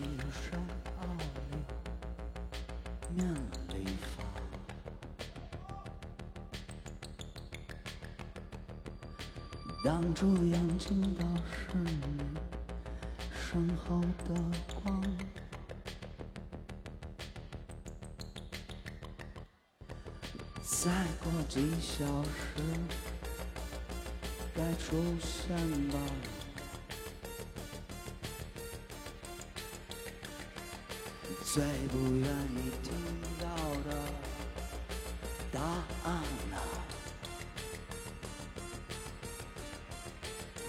一身奥利面里发，挡住眼睛的是你身后的光。再过几小时，该出现吧。最不愿意听到的答案啊！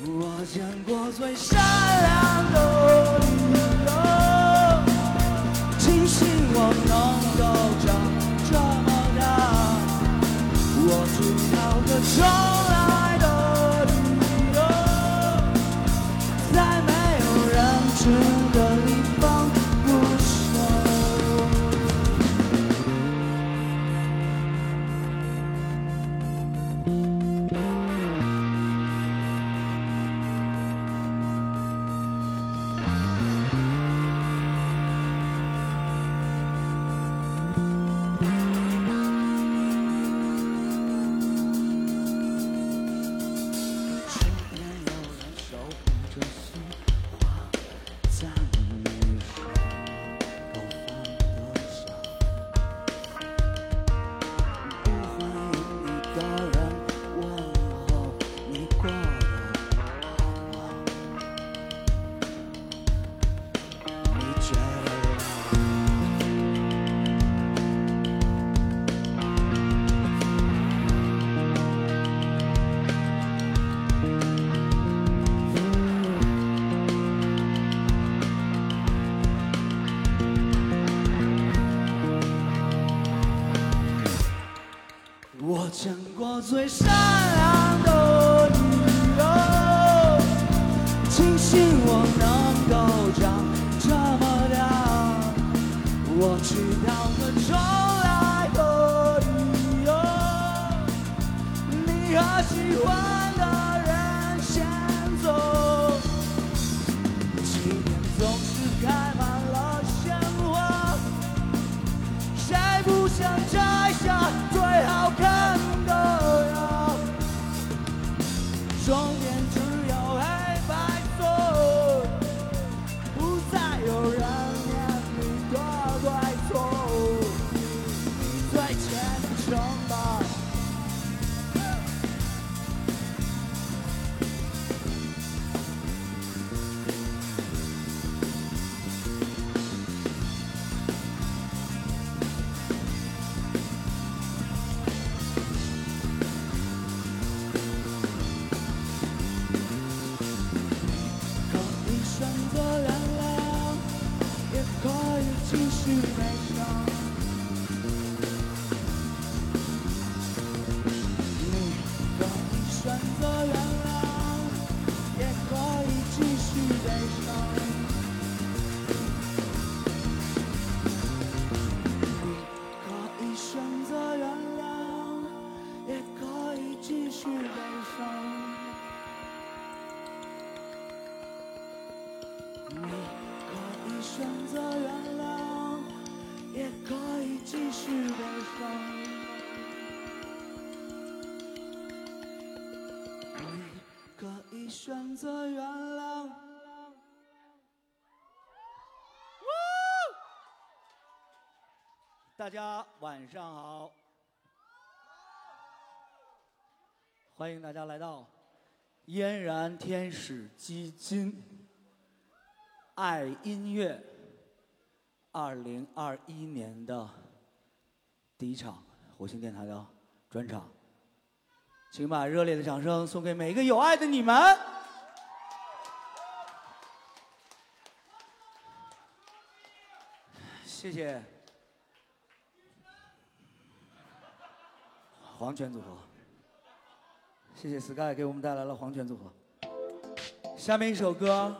我见过最善良的理由，庆幸我能够长这么大。我知道的重来我知道了重来的理由，你和喜欢大家晚上好，欢迎大家来到嫣然天使基金。爱音乐二零二一年的第一场火星电台的专场，请把热烈的掌声送给每一个有爱的你们。谢谢黄泉组合，谢谢 Sky 给我们带来了黄泉组合。下面一首歌。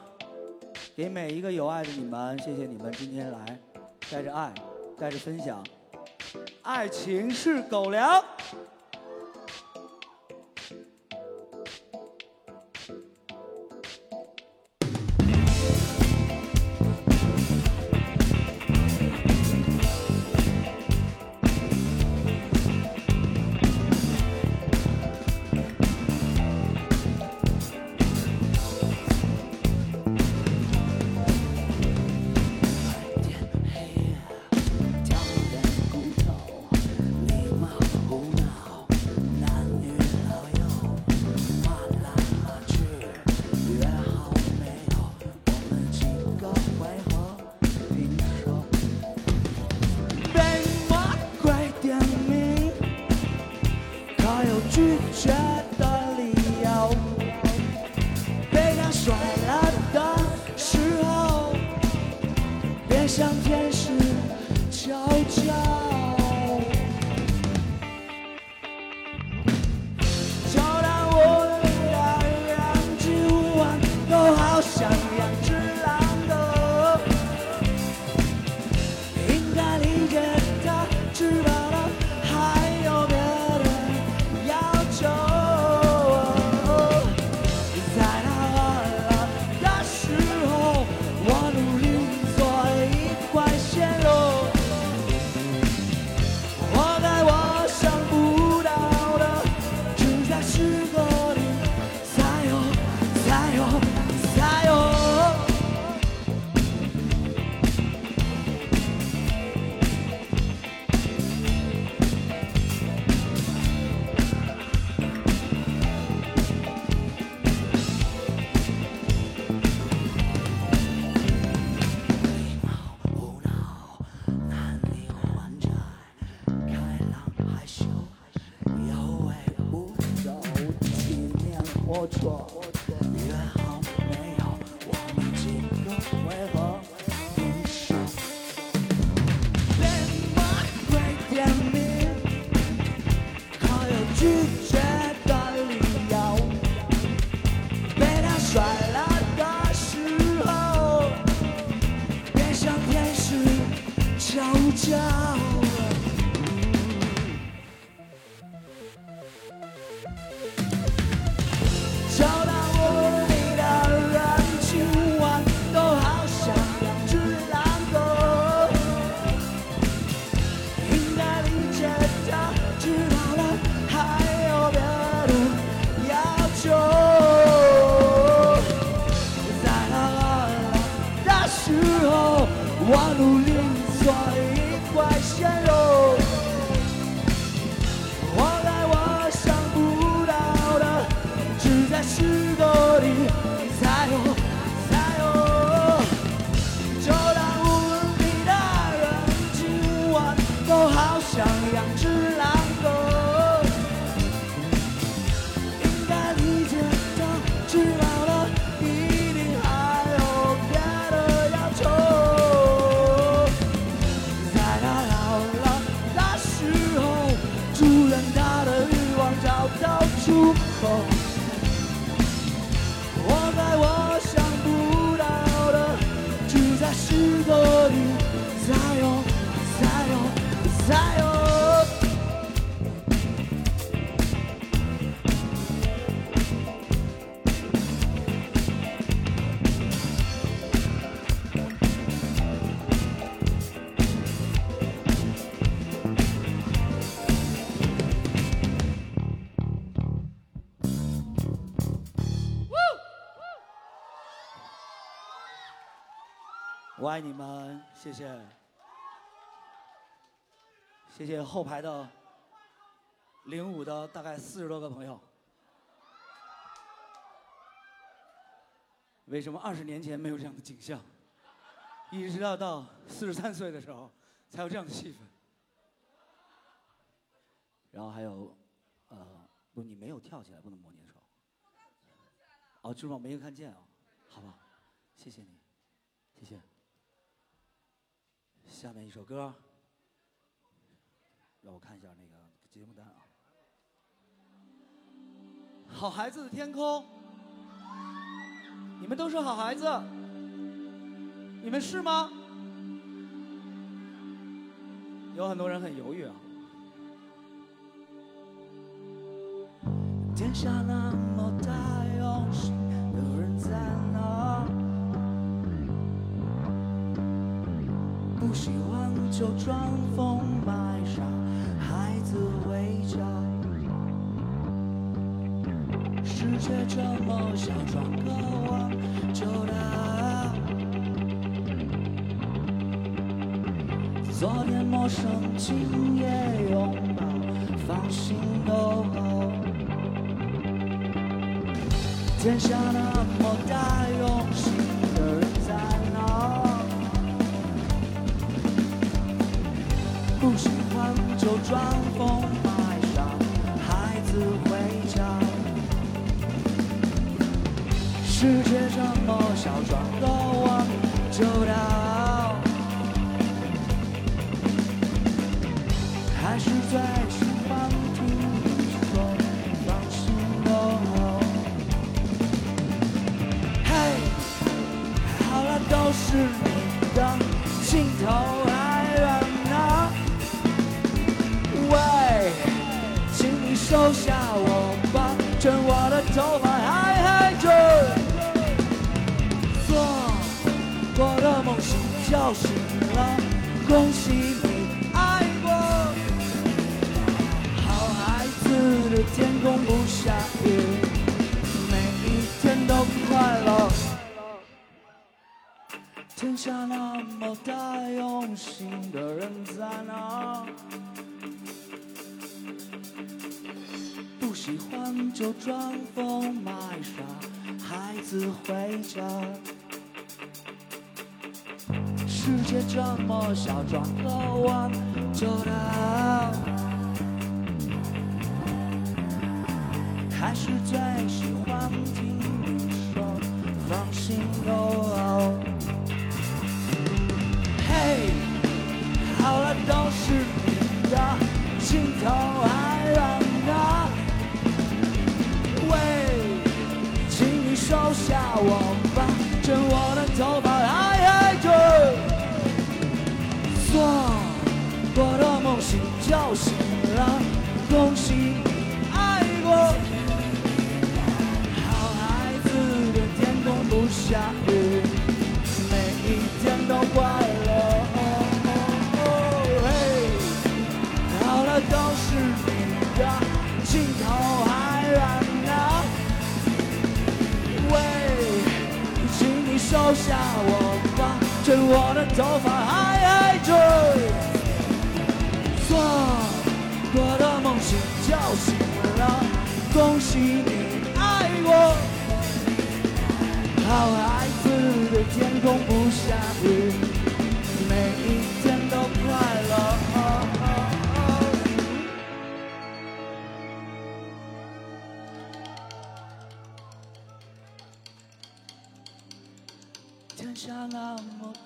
给每一个有爱的你们，谢谢你们今天来，带着爱，带着分享。爱情是狗粮。朗害羞，有为无走，纪念火车，约好没有？我们几个为何分手？连马会点名，可有拒绝的理由？被他甩了的时候。别像天使悄悄。谢谢，谢谢后排的零五的大概四十多个朋友。为什么二十年前没有这样的景象？一直要到四十三岁的时候才有这样的气氛。然后还有，呃，不，你没有跳起来，不能摸你的手。哦，就是我没有看见啊、好吧，谢谢你，谢谢。下面一首歌，让我看一下那个节目单啊。好孩子的天空，你们都是好孩子，你们是吗？有很多人很犹豫啊。天下那就装疯卖傻，孩子回家。世界这么小，装个我就大。昨天陌生，今夜拥抱，放心都好。天下那么大，就装疯卖傻，孩子回家。世界这么小，装的收下我吧，趁我的头发还黑着。做过的梦醒叫醒了，恭喜你爱过。好孩子的天空不下雨，每一天都快乐。天下那么大，用心的人在哪？喜欢就装疯卖傻，孩子回家。世界这么小，转个弯就到。还是最喜欢听你说，放心哦。嘿，好了，都是你的，镜头啊收下我吧，趁我的头发还黑着。做我的梦醒就醒了，恭喜你爱过。好孩子的天空不下雨，每一天都快留下我吧，趁我的头发还还追。做我的梦醒就醒了，恭喜你爱我。好孩子的天空不下雨，每一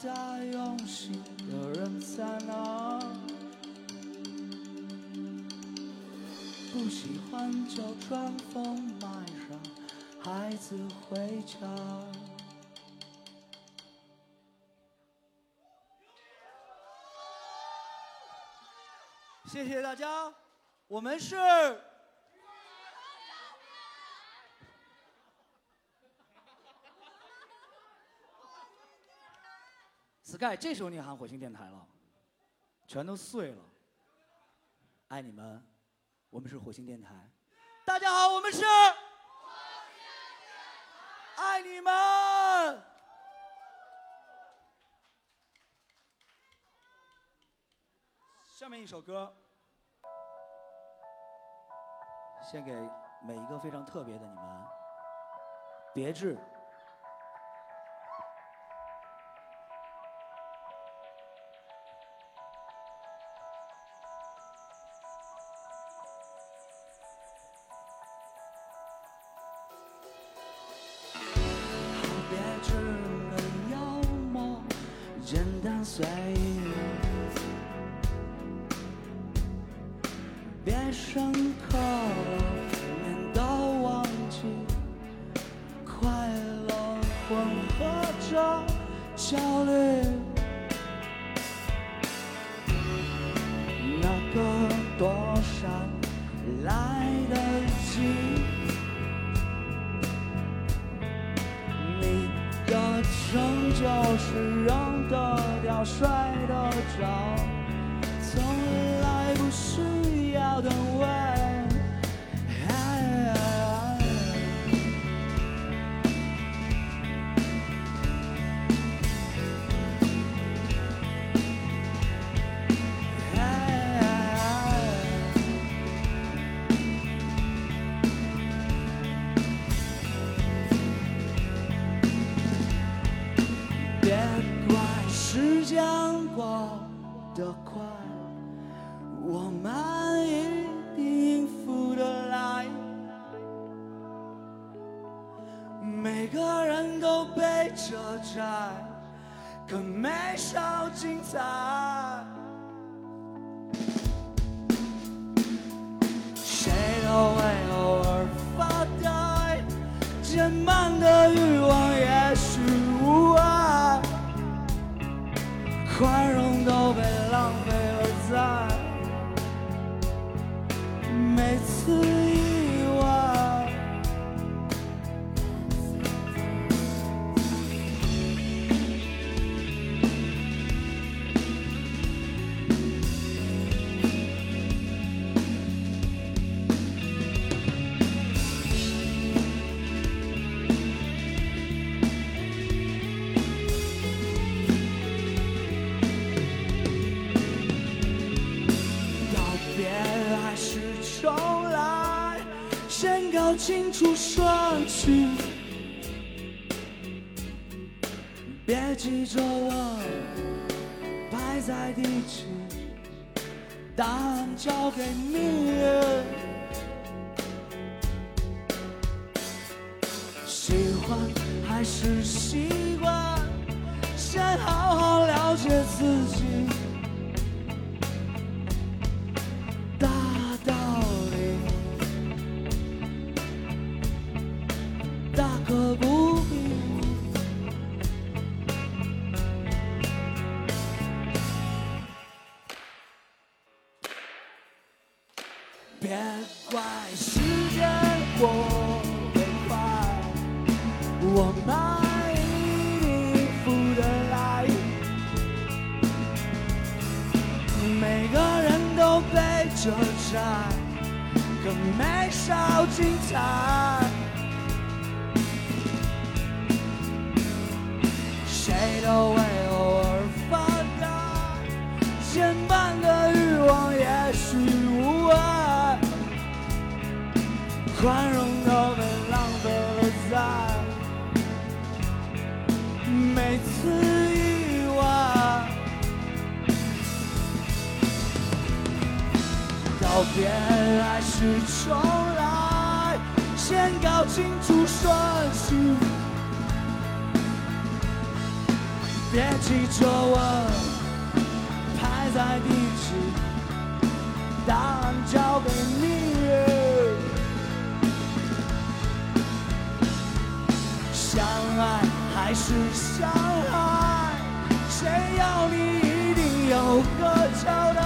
大，用心的人在哪？不喜欢就装疯卖傻，孩子回家。谢谢大家，我们是。Sky，这时候你喊火星电台了，全都碎了。爱你们，我们是火星电台。大家好，我们是。爱你们。下面一首歌，献给每一个非常特别的你们。别致。着别急着问，排在第几，答案交给你。相爱还是伤害，谁要你一定有个交代？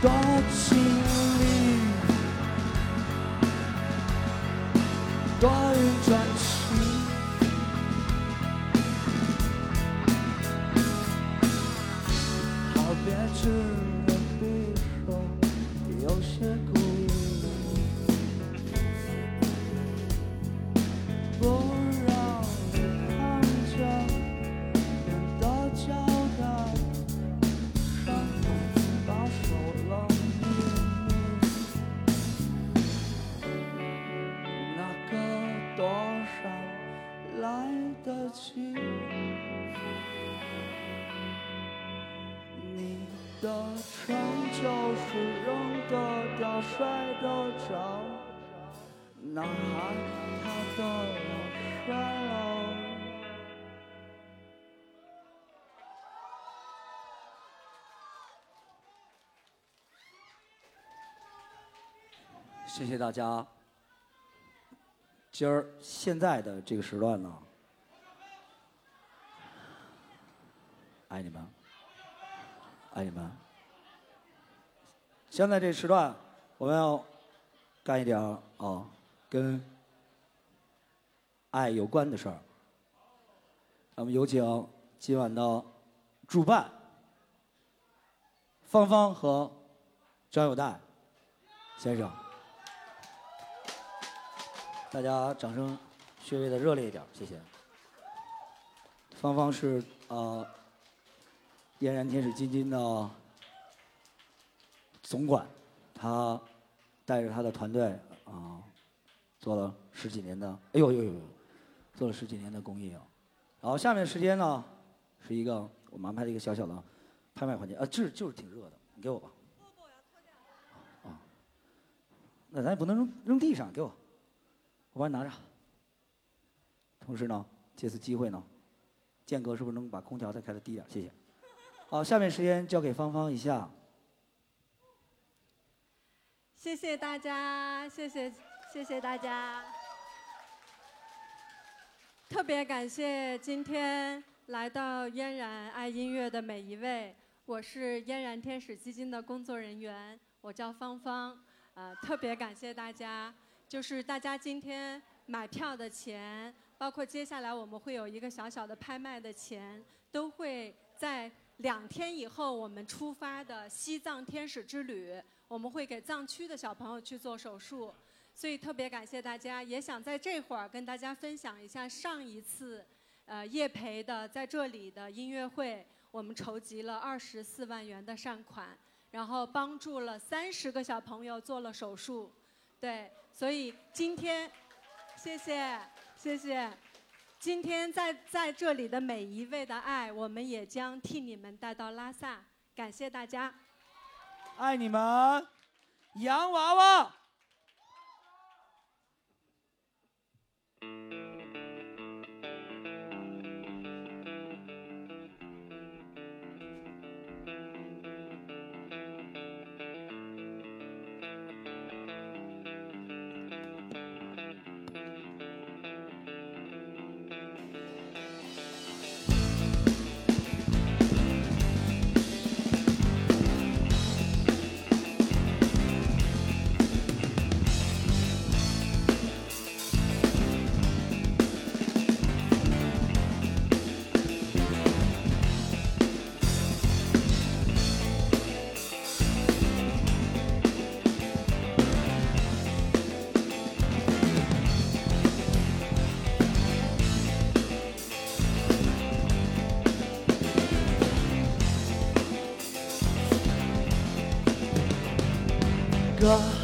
多尽力，多云转男孩他的我摔了。谢谢大家。今儿现在的这个时段呢，爱你们。爱你们。现在这时段，我们要干一点儿啊，跟爱有关的事儿。那么有请今晚的主办芳芳和张友代先生，大家掌声稍微的热烈一点，谢谢。芳芳是呃。嫣然天使基金的总管，他带着他的团队啊，做了十几年的，哎呦呦呦，做了十几年的公益啊。然后下面时间呢，是一个我们安排了一个小小的拍卖环节啊，这就是挺热的，你给我吧。啊，那咱也不能扔扔地上，给我，我帮你拿着。同时呢，借此机会呢，间隔是不是能把空调再开的低点？谢谢。好，下面时间交给芳芳一下。谢谢大家，谢谢谢谢大家。特别感谢今天来到嫣然爱音乐的每一位，我是嫣然天使基金的工作人员，我叫芳芳。呃，特别感谢大家，就是大家今天买票的钱，包括接下来我们会有一个小小的拍卖的钱，都会在。两天以后，我们出发的西藏天使之旅，我们会给藏区的小朋友去做手术，所以特别感谢大家也想在这会儿跟大家分享一下上一次呃叶培的在这里的音乐会我们筹集了二十四万元的善款然后帮助了三十个小朋友做了手术。对所以今天谢谢谢谢。今天在在这里的每一位的爱我们也将替你们带到拉萨。感谢大家。爱你们洋娃娃。Thank you. God.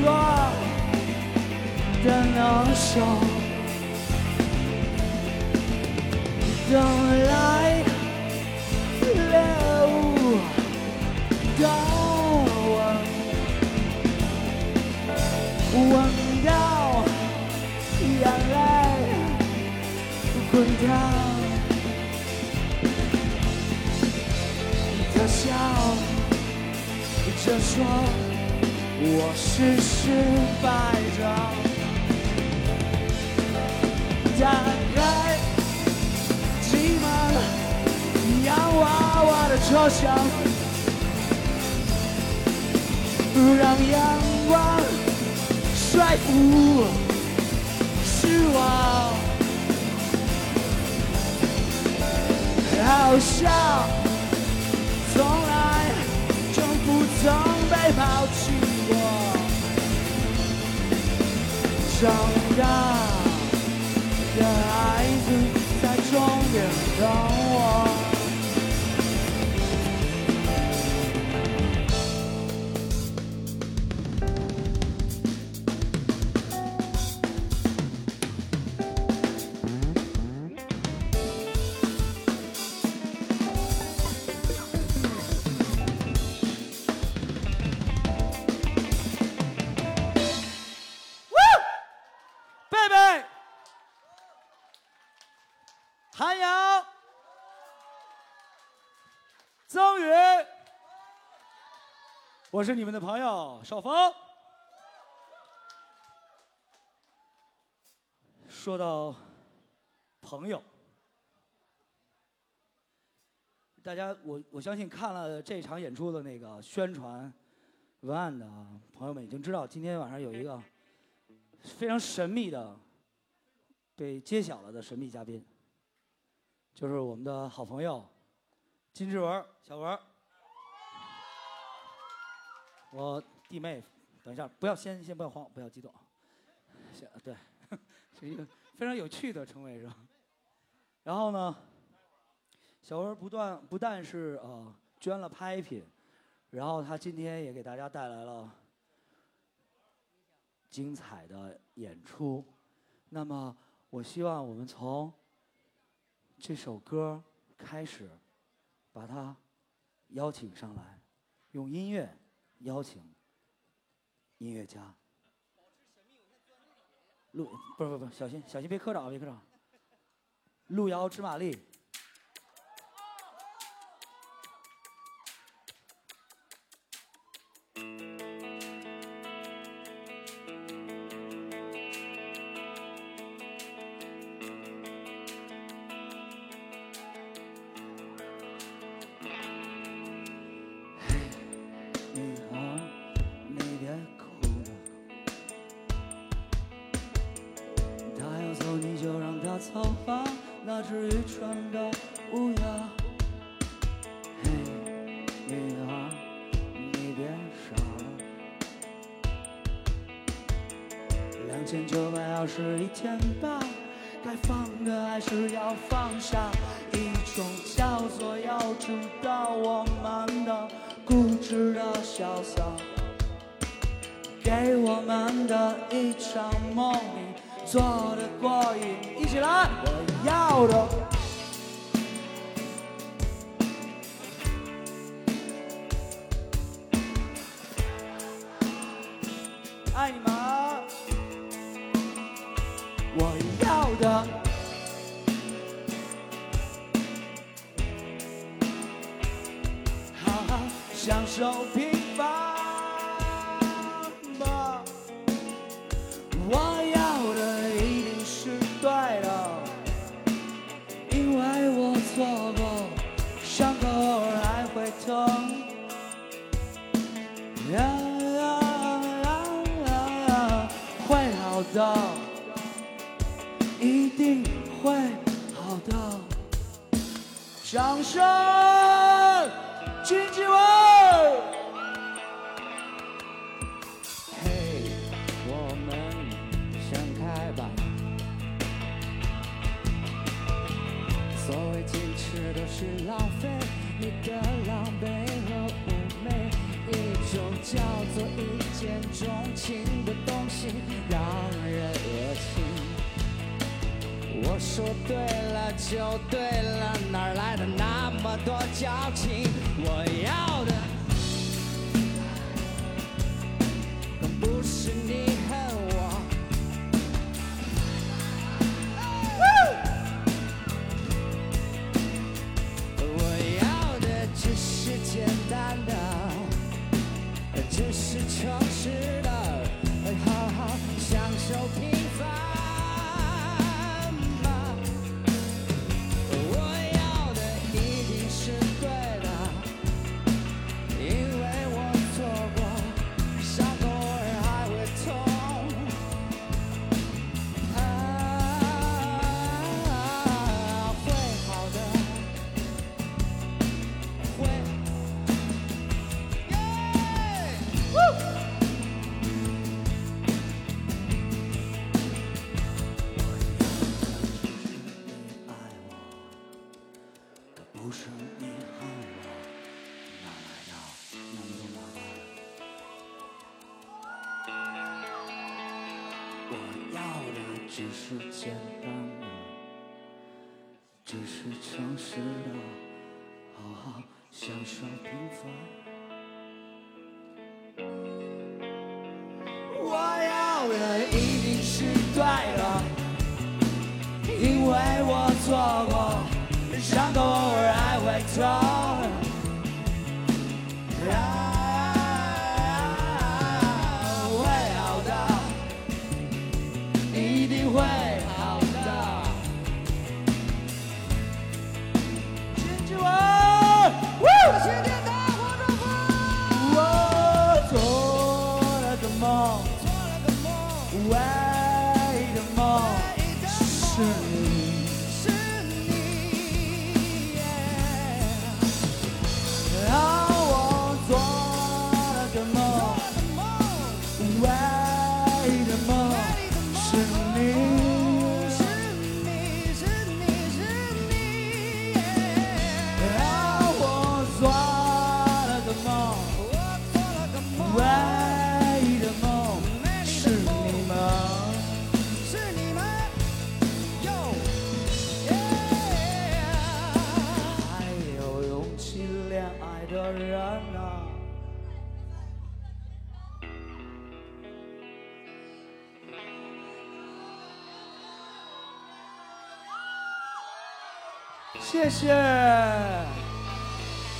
落的能手，等来猎物到我，闻到眼泪滚掉，这笑，这说。我试试摆着，打开寂寞洋娃娃的车厢，让阳光晒不，失望好笑。长大的孩子在终点等我我是你们的朋友邵峰。说到朋友，大家我我相信看了这场演出的那个宣传文案的朋友们已经知道，今天晚上有一个非常神秘的被揭晓了的神秘嘉宾，就是我们的好朋友金志文小文。我弟妹，等一下，不要先先不要慌，不要激动，行对。是一个非常有趣的称谓，是吧？然后呢，小文不断不但是呃捐了拍品，然后他今天也给大家带来了精彩的演出。那么，我希望我们从这首歌开始，把他邀请上来，用音乐邀请音乐家。路不是不不，小心小心别磕着啊，别磕着。路遥知马力。干巴一定会好的。掌声，金志文。嘿，我们想开吧。所谓坚持都是浪费你的狼狈和妩媚。一种叫做一见钟情的东西，让人恶心。我说对了就对了，哪来的那么多矫情？我要的更不是你恨我。我要的只是简单的，只是诚实的，好好享受平。谢谢，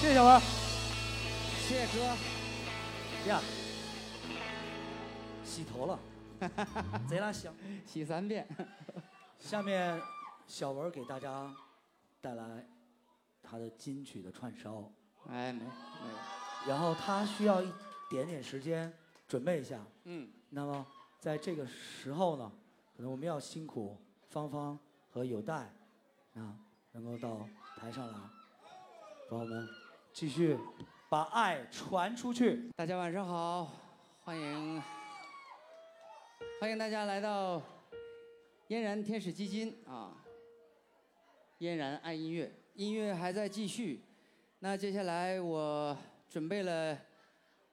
谢谢小文，谢谢哥。呀，洗头了，贼拉香。洗三遍。下面，小文给大家带来他的金曲的串烧。哎，没没有。然后他需要一点点时间准备一下。嗯。那么在这个时候呢，可能我们要辛苦芳芳和有代啊，能够到台上来，帮我们继续把爱传出去。大家晚上好，欢迎欢迎大家来到嫣然天使基金啊。嫣然爱音乐，音乐还在继续。那接下来我准备了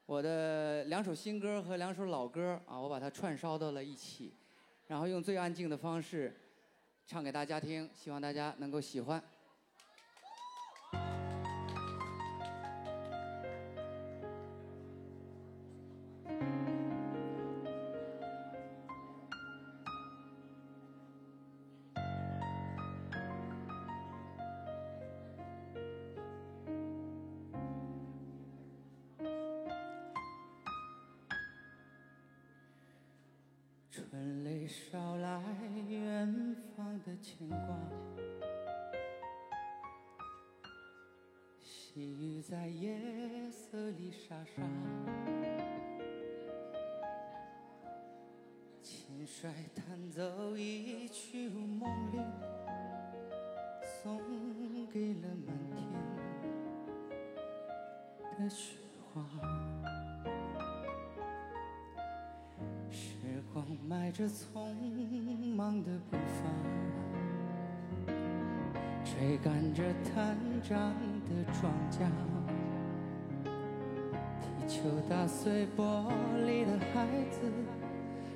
我的两首新歌和两首老歌啊，我把它串烧到了一起，然后用最安静的方式唱给大家听，希望大家能够喜欢。春雷捎来牵挂，细雨在夜色里沙沙，轻率弹奏一曲如梦里，送给了满天的雪花。时光迈着匆忙的步伐，追赶着探长的庄稼，地球打碎玻璃的孩子，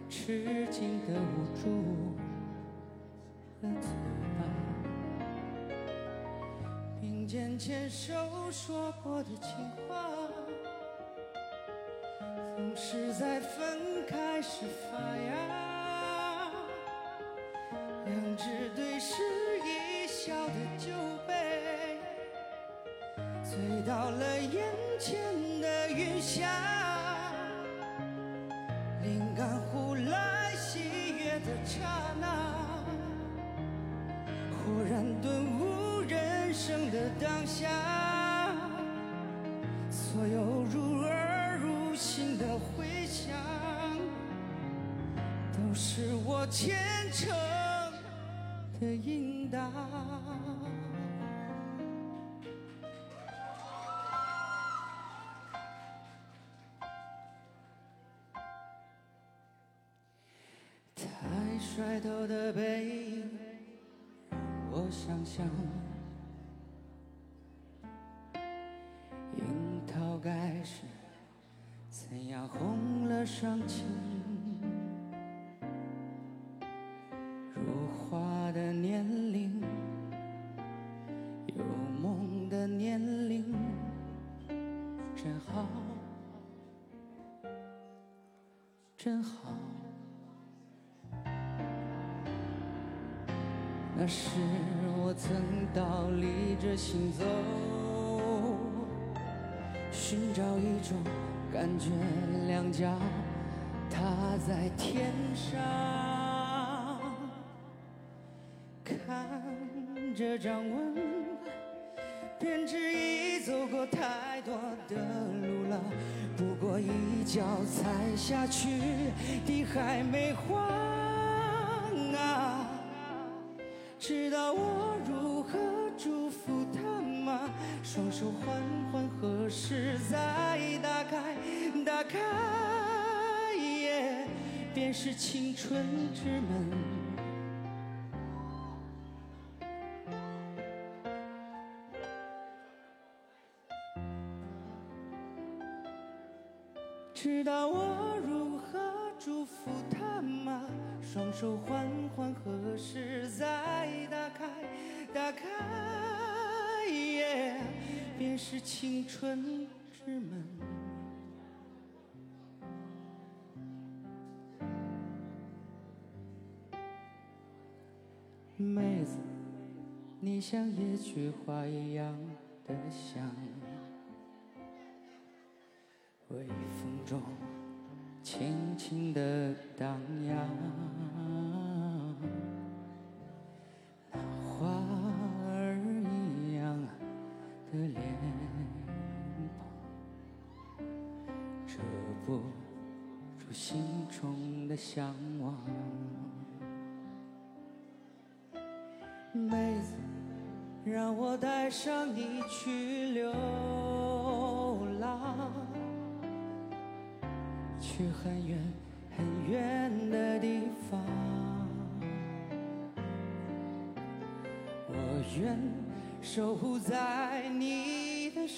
吃惊的捂住了嘴巴，并肩牵手说过的情话。总是在分开时发芽，两只对视一笑的酒杯，醉倒了眼前的云霞，灵感忽来喜悦的刹那，忽然顿悟人生的当下，所有入耳入心的回响，都是我虔诚的应答。真好。那时我曾倒立着行走。寻找一种感觉，两脚踏在天上，看着掌纹，太多的路了。不过一脚踩下去，地还没黄啊！知道我如何祝福他吗？双手缓缓合十，再打开，打开，耶便是青春之门。是青春之门。妹子你像野菊花一样的香微风中轻轻的荡漾。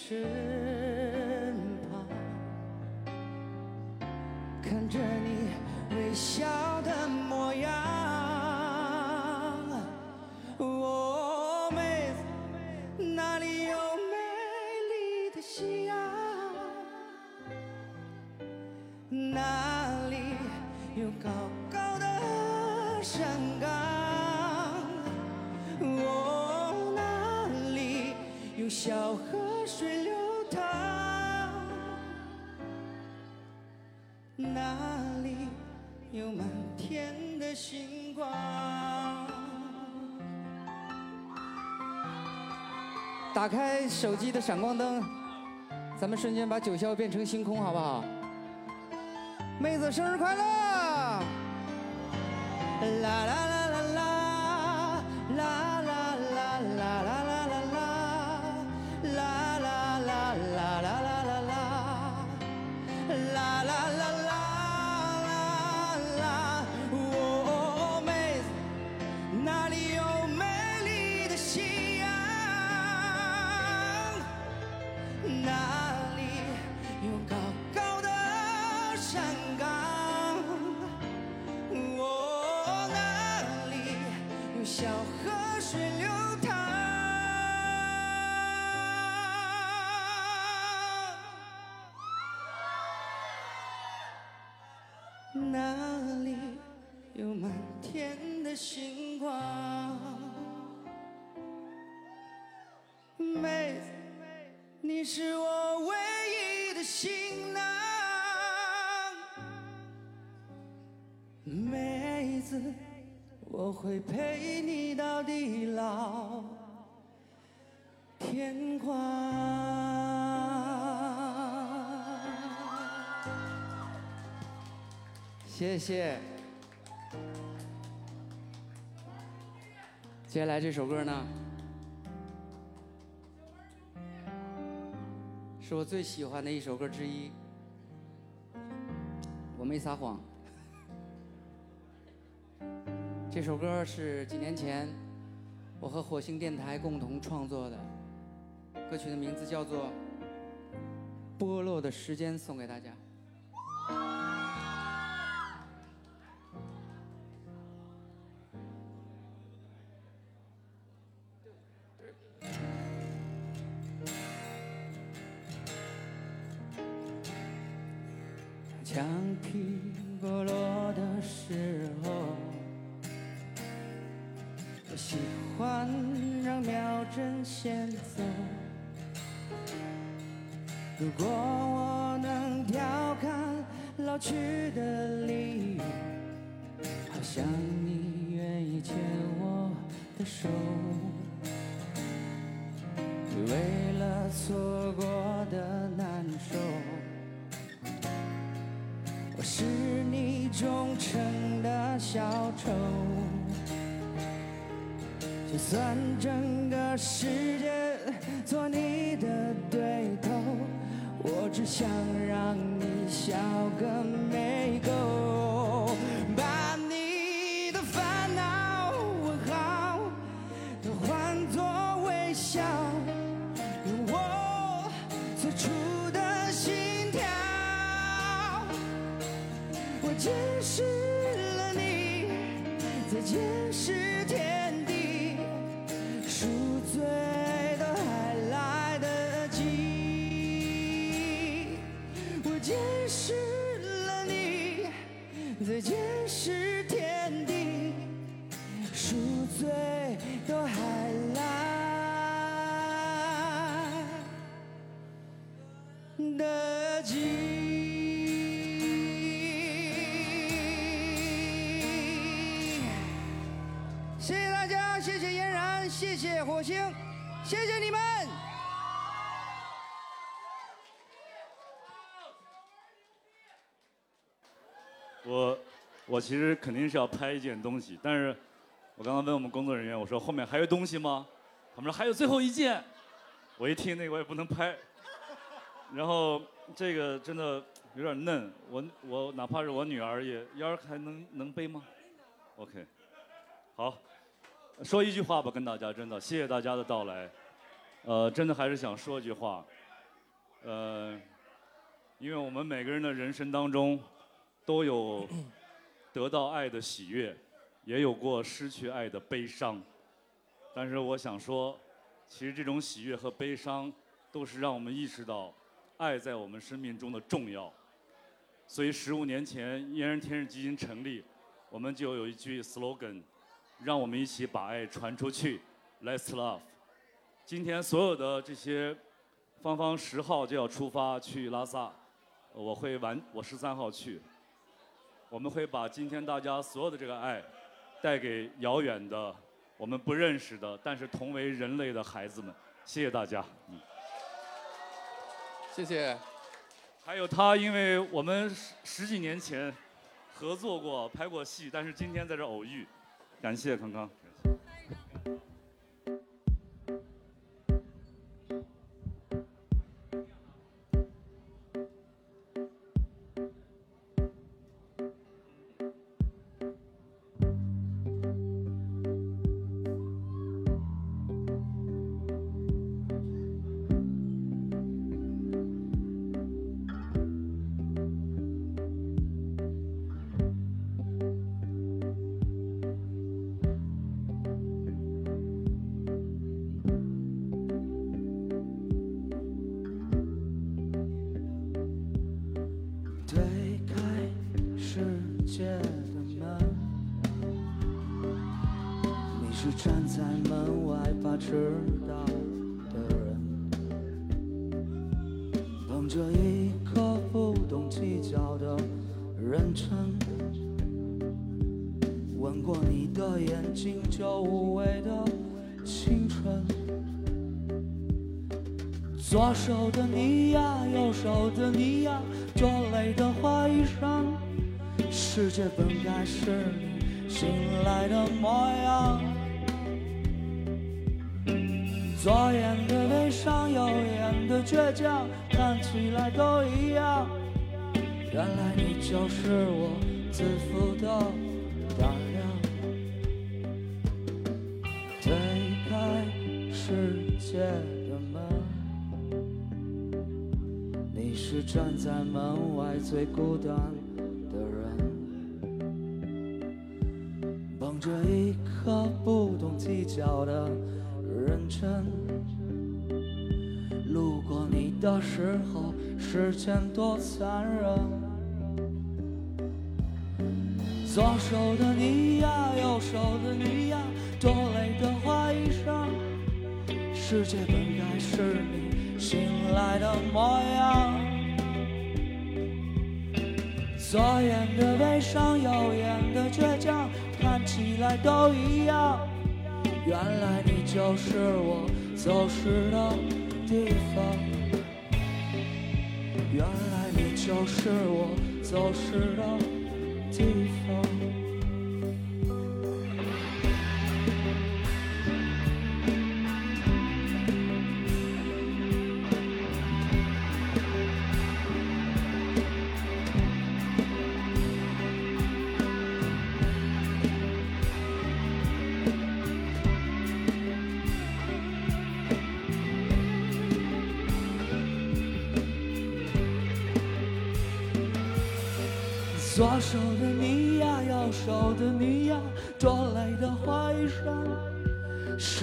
身旁看着你微笑打开手机的闪光灯咱们瞬间把九霄变成星空好不好？妹子生日快乐！啦啦啦谢谢。接下来这首歌呢是我最喜欢的一首歌之一。我没撒谎。这首歌是几年前我和火星电台共同创作的。歌曲的名字叫做剥落的时间送给大家。星，谢谢你们。我我其实肯定是要拍一件东西，但是我刚刚问我们工作人员，我说后面还有东西吗？他们说还有最后一件。我一听那个我也不能拍，然后这个真的有点嫩，我我哪怕是我女儿也腰还能能背吗？OK，好，说一句话吧，跟大家真的谢谢大家的到来，呃，真的还是想说一句话，呃，因为我们每个人的人生当中都有得到爱的喜悦，也有过失去爱的悲伤，但是我想说。其实这种喜悦和悲伤，都是让我们意识到，爱在我们生命中的重要。所以十五年前嫣然天使基金成立，我们就有一句 slogan，让我们一起把爱传出去，Let's love。今天所有的这些，芳芳十号就要出发去拉萨，我会晚我十三号去。我们会把今天大家所有的这个爱，带给遥远的。我们不认识的，但是同为人类的孩子们，谢谢大家。嗯，谢谢。还有他，因为我们十十几年前合作过、拍过戏，但是今天在这偶遇，感谢康康。认真。吻过你的眼睛，就无畏的青春。左手的你呀，右手的你呀，多累的花衣裳。世界本该是你醒来的模样。左眼的悲伤，右眼的倔强，看起来都一样。原来你就是我自负的胆量。推开世界的门，你。是站在门外最孤单的人，捧着一颗不懂计较的认真。路过你的时候，时间多残忍。左手的你呀，右手的你呀，多累的花衣裳。世界本该是你醒来的模样。左眼的悲伤，右眼的倔强，看起来都一样。原来你就是我走失的地方。原来你就是我走失的地方。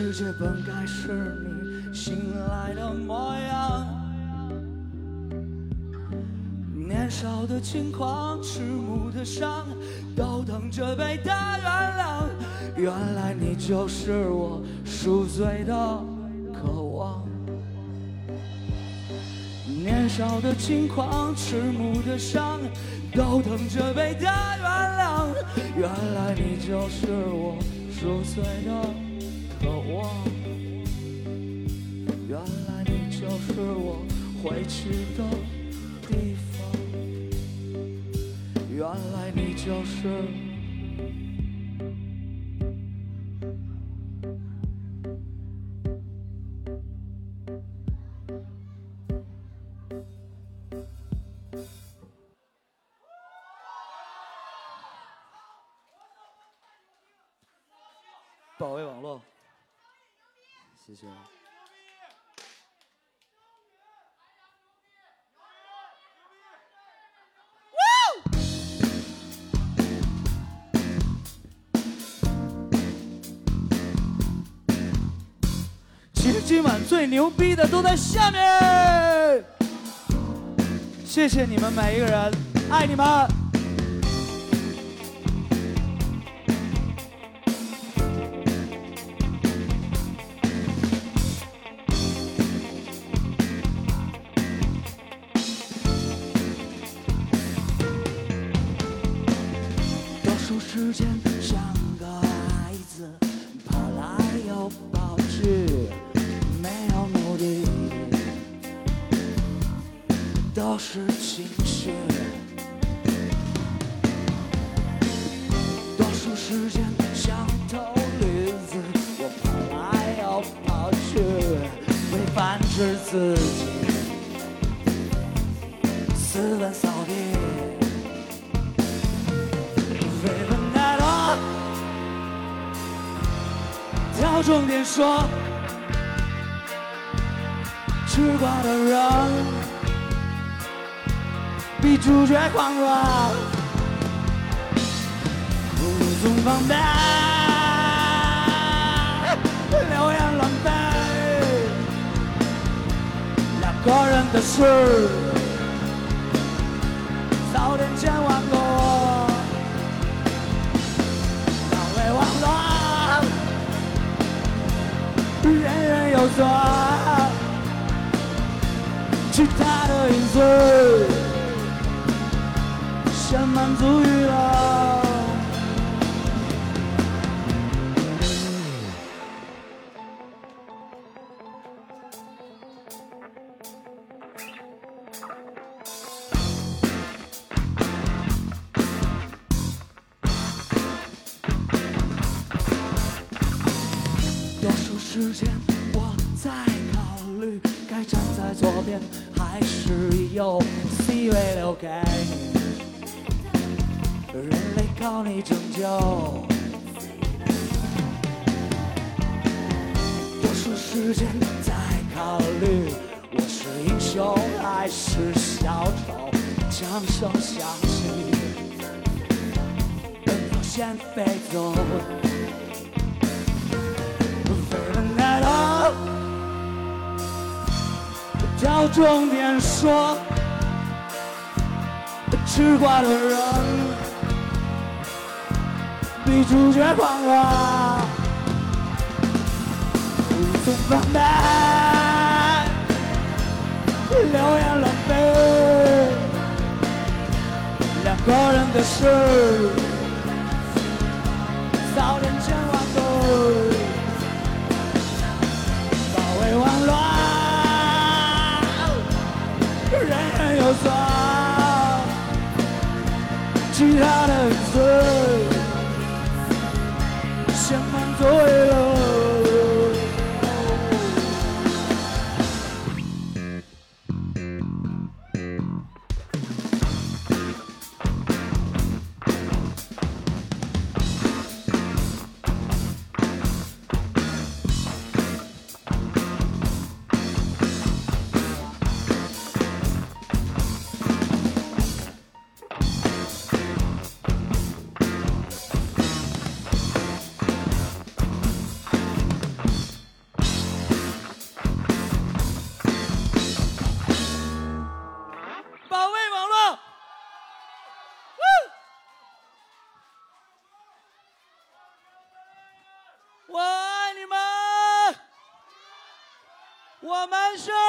世界本该是你醒来的模样。年少的轻狂，迟暮的伤，都等着被他原谅。原来你就是我赎罪的渴望。年。少的轻狂，迟暮的伤，都等着被他原谅。原来你就是我赎罪的渴望，原来你就是我会去的地方，原来你就是。保卫网络，谢谢。其实今晚最牛逼的都在下面，谢谢你们每一个人，爱你们。说，吃瓜的人比主角狂热，无从防备，流言乱飞，两个人的事，早点千万有错，其他的因素先满足娱乐。时间，站在左边，还是由 C 位留给你。人类靠你拯救。多数时间在考虑，我是英雄还是小丑？枪声响起，人要先飞走。挑重点说，吃瓜的人比主角狂热，无从防备，流言乱。飞，两个人的事，早点千万算。其他的罪，先犯罪了。我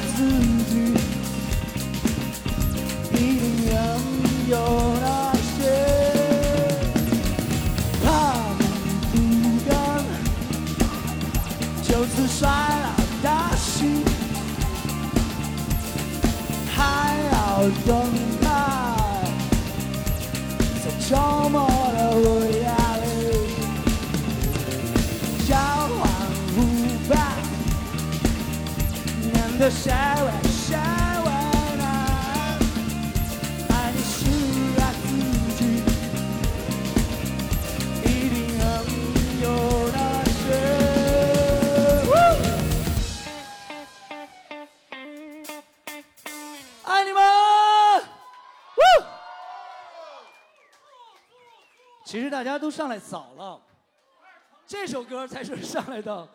是大家都上来早了，这首歌才是上来的。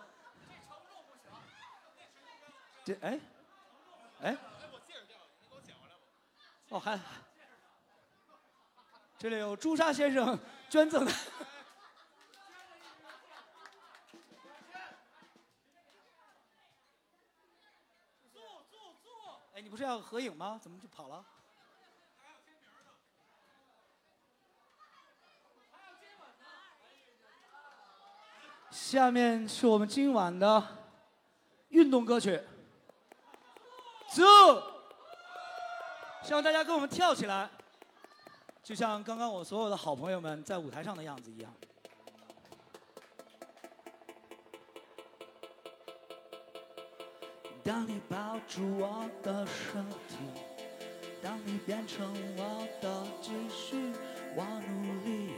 这哎哎哦，还这里有朱砂先生捐赠的。哎，你不是要合影吗？怎么就跑了？下面是我们今晚的运动歌曲，走！希望大家跟我们跳起来，就像刚刚我所有的好朋友们在舞台上的样子一样。当你抱住我的身体，当你变成我的继续，我努力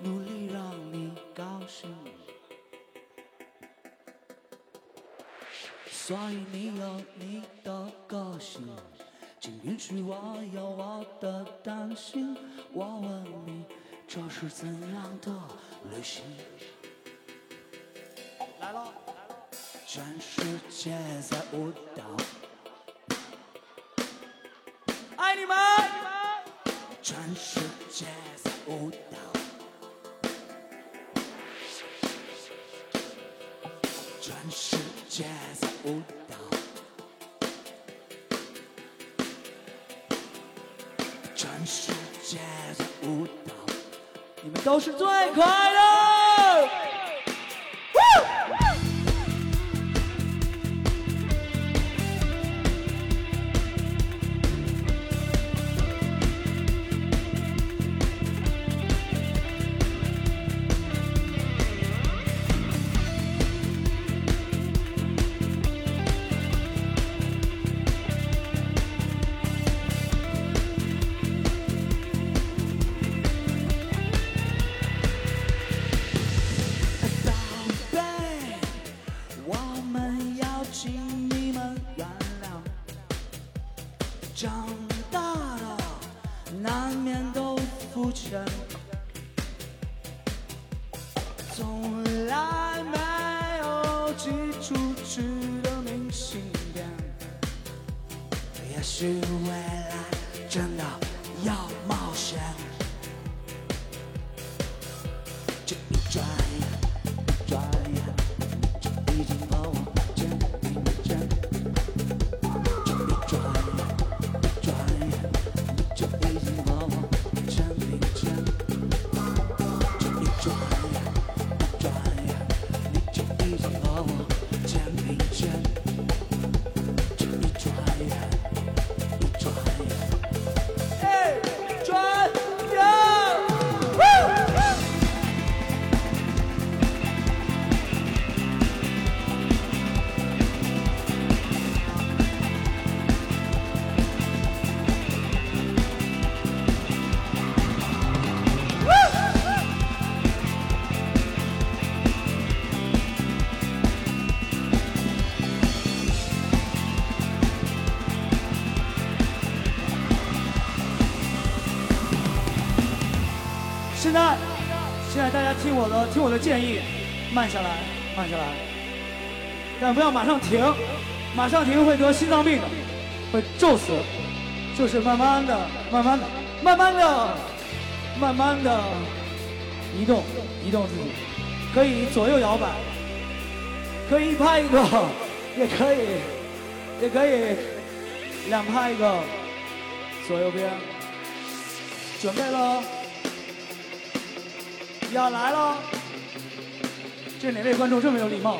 努力让你高兴。所以你有你的个性，请允许我有我的担心。我问你，这是怎样的旅行？来了，全世界在舞蹈，爱你们！全世界在舞蹈，全世界在舞蹈，全世界的舞蹈，你们都是最快的。现在，现在大家听我的，听我的建议，慢下来，慢下来，但不要马上停，马上停会得心脏病的，会猝死。就是慢慢的，慢慢的，慢慢的，慢慢的移动，移动自己，可以左右摇摆，可以一拍一个，也可以，也可以两拍一个，左右边，准备喽。要来喽！这哪位观众这么有礼貌？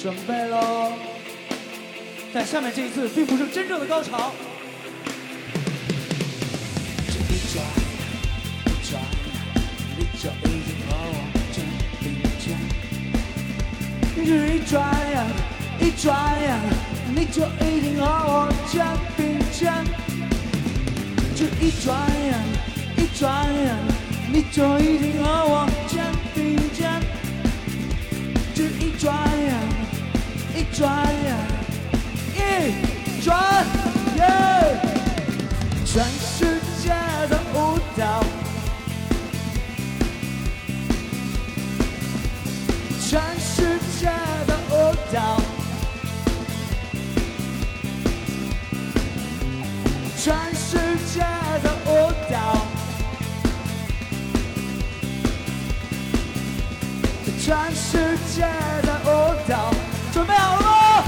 准备喽！但下面这一次并不是真正的高潮。只一转眼，一转眼，你就已经和我肩并肩。只一转眼，一转眼，你就已经和我肩并肩。只一转眼，一转眼，一转眼，全世界的舞蹈全世界的舞蹈，准备好了吗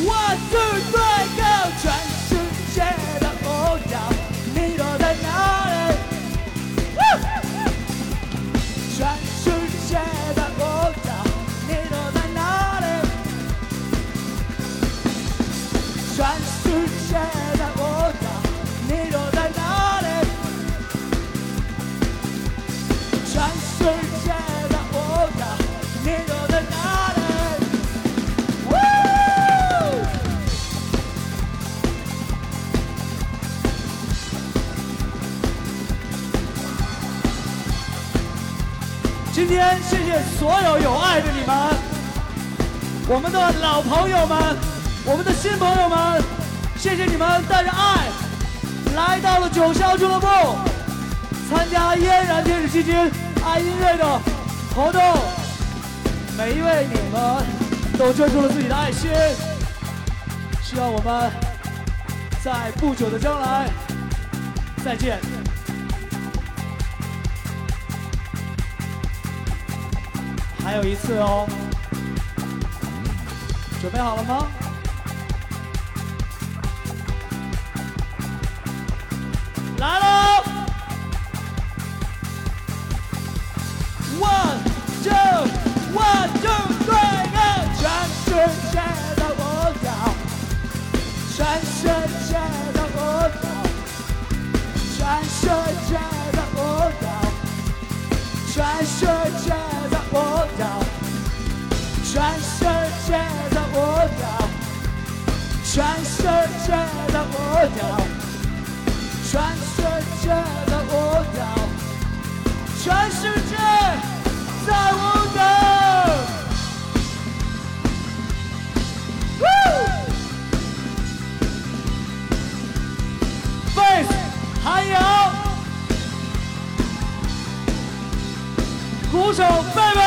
？One two three go！全世界的舞蹈，你躲在哪里？全世界的舞蹈，你躲在哪里？全世界的所有有爱的你们，我们的老朋友们，我们的新朋友们，谢谢你们带着爱来到了九霄俱乐部，参加嫣然天使基金爱音乐的活动。每一位你们都捐出了自己的爱心，希望我们在不久的将来再见。还有一次哦，准备好了吗？舞蹈，全世界的舞蹈，全世界在舞蹈。贝斯，还有。鼓手贝贝，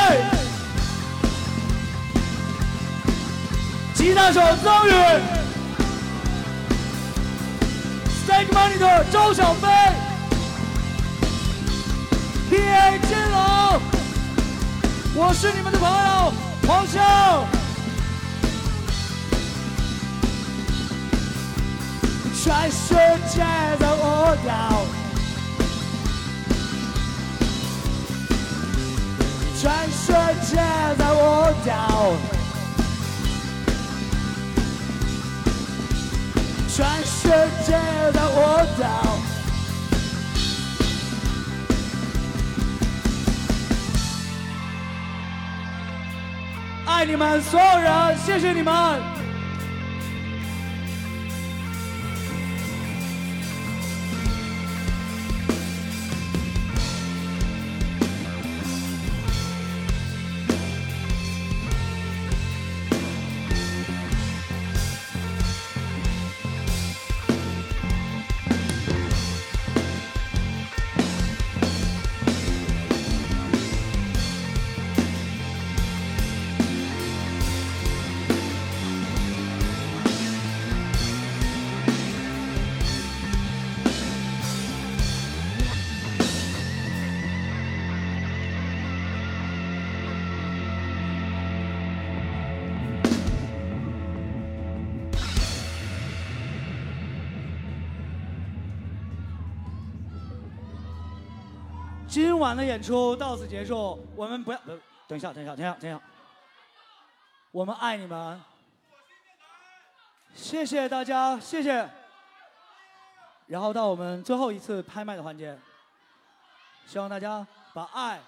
吉他手曾宇 Monitor 周小飞，PA 金龙，我是你们的朋友黄潇。全世界的舞蹈。全世界的舞蹈，全世界的舞蹈。爱你们所有人，谢谢你们。晚的演出到此结束，我们不要，呃，等一下，等一下，等一下，等一下，我们爱你们，谢谢大家，谢谢。然后到我们最后一次拍卖的环节，希望大家把爱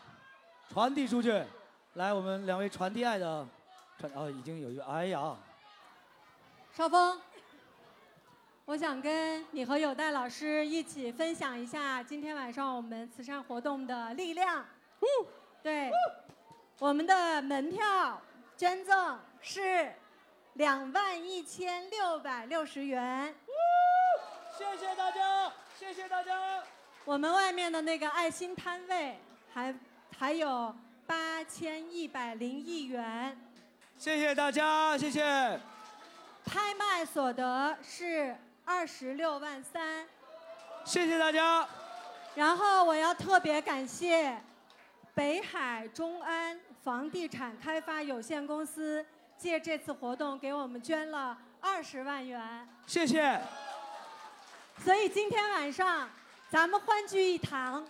传递出去。来，我们两位传递爱的，传哦，已经有一个，哎呀，少峰，我想跟你和有代老师一起分享一下今天晚上我们慈善活动的力量。对，我们的门票捐赠是两万一千六百六十元。谢谢大家，谢谢大家。我们外面的那个爱心摊位还还有八千一百零一元。谢谢大家，谢谢。拍卖所得是二十六万三。谢谢大家。然后我要特别感谢北海中安房地产开发有限公司，借这次活动给我们捐了二十万元。谢谢。所以今天晚上咱们欢聚一堂，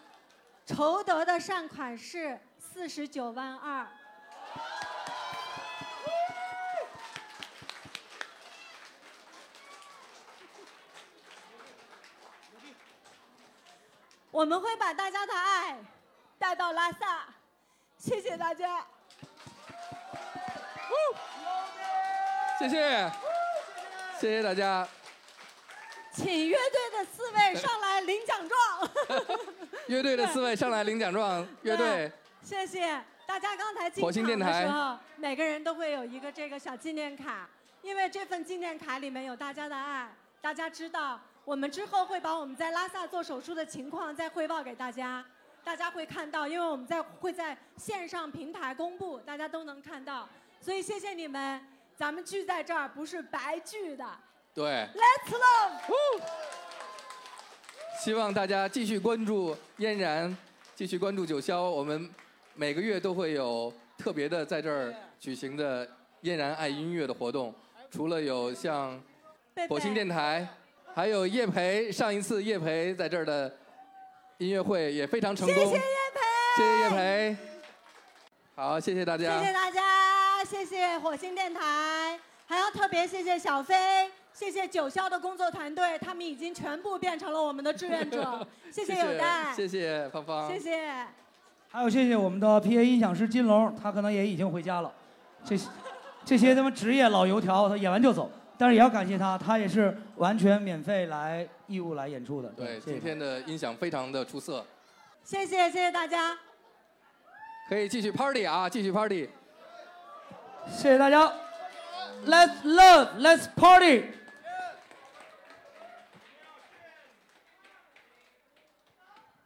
筹得的善款是四十九万二。我们会把大家的爱带到拉萨，谢谢大家。谢谢，谢谢大家。请乐队的四位上来领奖状。乐队的四位上来领奖状。乐队，谢谢大家。刚才进场的时候，每个人都会有一个这个小纪念卡，因为这份纪念卡里面有大家的爱。大家知道，我们之后会把我们在拉萨做手术的情况再汇报给大家，大家会看到，因为我们在会在线上平台公布，大家都能看到。所以谢谢你们，咱们聚在这儿不是白聚的。对，Let's love。希望大家继续关注嫣然，继续关注九霄。我们每个月都会有特别的在这儿举行的嫣然爱音乐的活动。除了有像火星电台，还有叶培。上一次叶培在这儿的音乐会也非常成功。谢谢叶培，谢谢叶培。好，谢谢大家。谢谢大家，谢谢火星电台，还要特别谢谢小飞。谢谢九霄的工作团队，他们已经全部变成了我们的志愿者。谢谢有代，谢谢芳芳，谢谢。还有谢谢我们的 PA 音响师金龙，他可能也已经回家了。这些这些他妈职业老油条，他演完就走。但是也要感谢他，他也是完全免费来义务来演出的。对，今天的音响非常的出色。谢谢谢谢大家。可以继续 party 啊，继续 party。谢谢大家。Let's love, let's party.